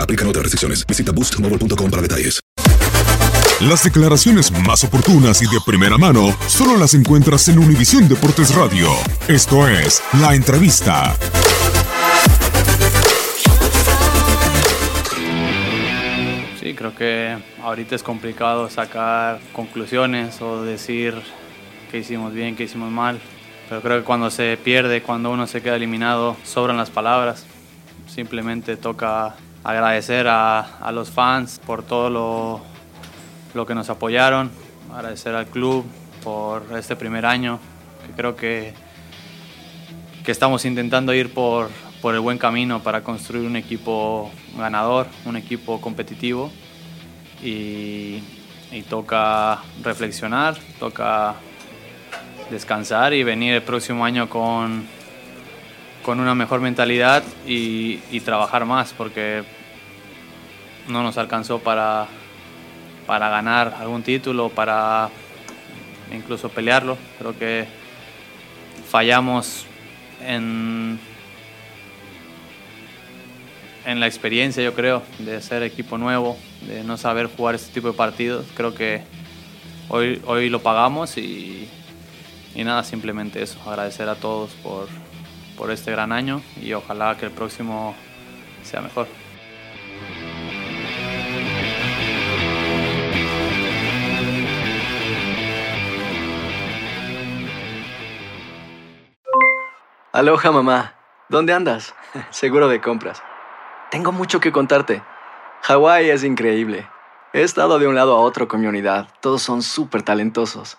Aplican otras restricciones. Visita boostmobile.com para detalles. Las declaraciones más oportunas y de primera mano solo las encuentras en Univisión Deportes Radio. Esto es La Entrevista. Sí, creo que ahorita es complicado sacar conclusiones o decir que hicimos bien, que hicimos mal. Pero creo que cuando se pierde, cuando uno se queda eliminado, sobran las palabras. Simplemente toca agradecer a, a los fans por todo lo, lo que nos apoyaron, agradecer al club por este primer año, que creo que, que estamos intentando ir por, por el buen camino para construir un equipo ganador, un equipo competitivo. Y, y toca reflexionar, toca descansar y venir el próximo año con, con una mejor mentalidad y, trabajar más porque no nos alcanzó para, para ganar algún título, para incluso pelearlo. Creo que fallamos en, en la experiencia, yo creo, de ser equipo nuevo, de no saber jugar este tipo de partidos. Creo que hoy, hoy lo pagamos y nada, simplemente eso, agradecer a todos por, por este gran año y ojalá que el próximo sea mejor. Aloha mamá. ¿Dónde andas? Seguro de compras. Tengo mucho que contarte. Hawái es increíble. He estado de un lado a otro con mi unidad. Todos son súper talentosos.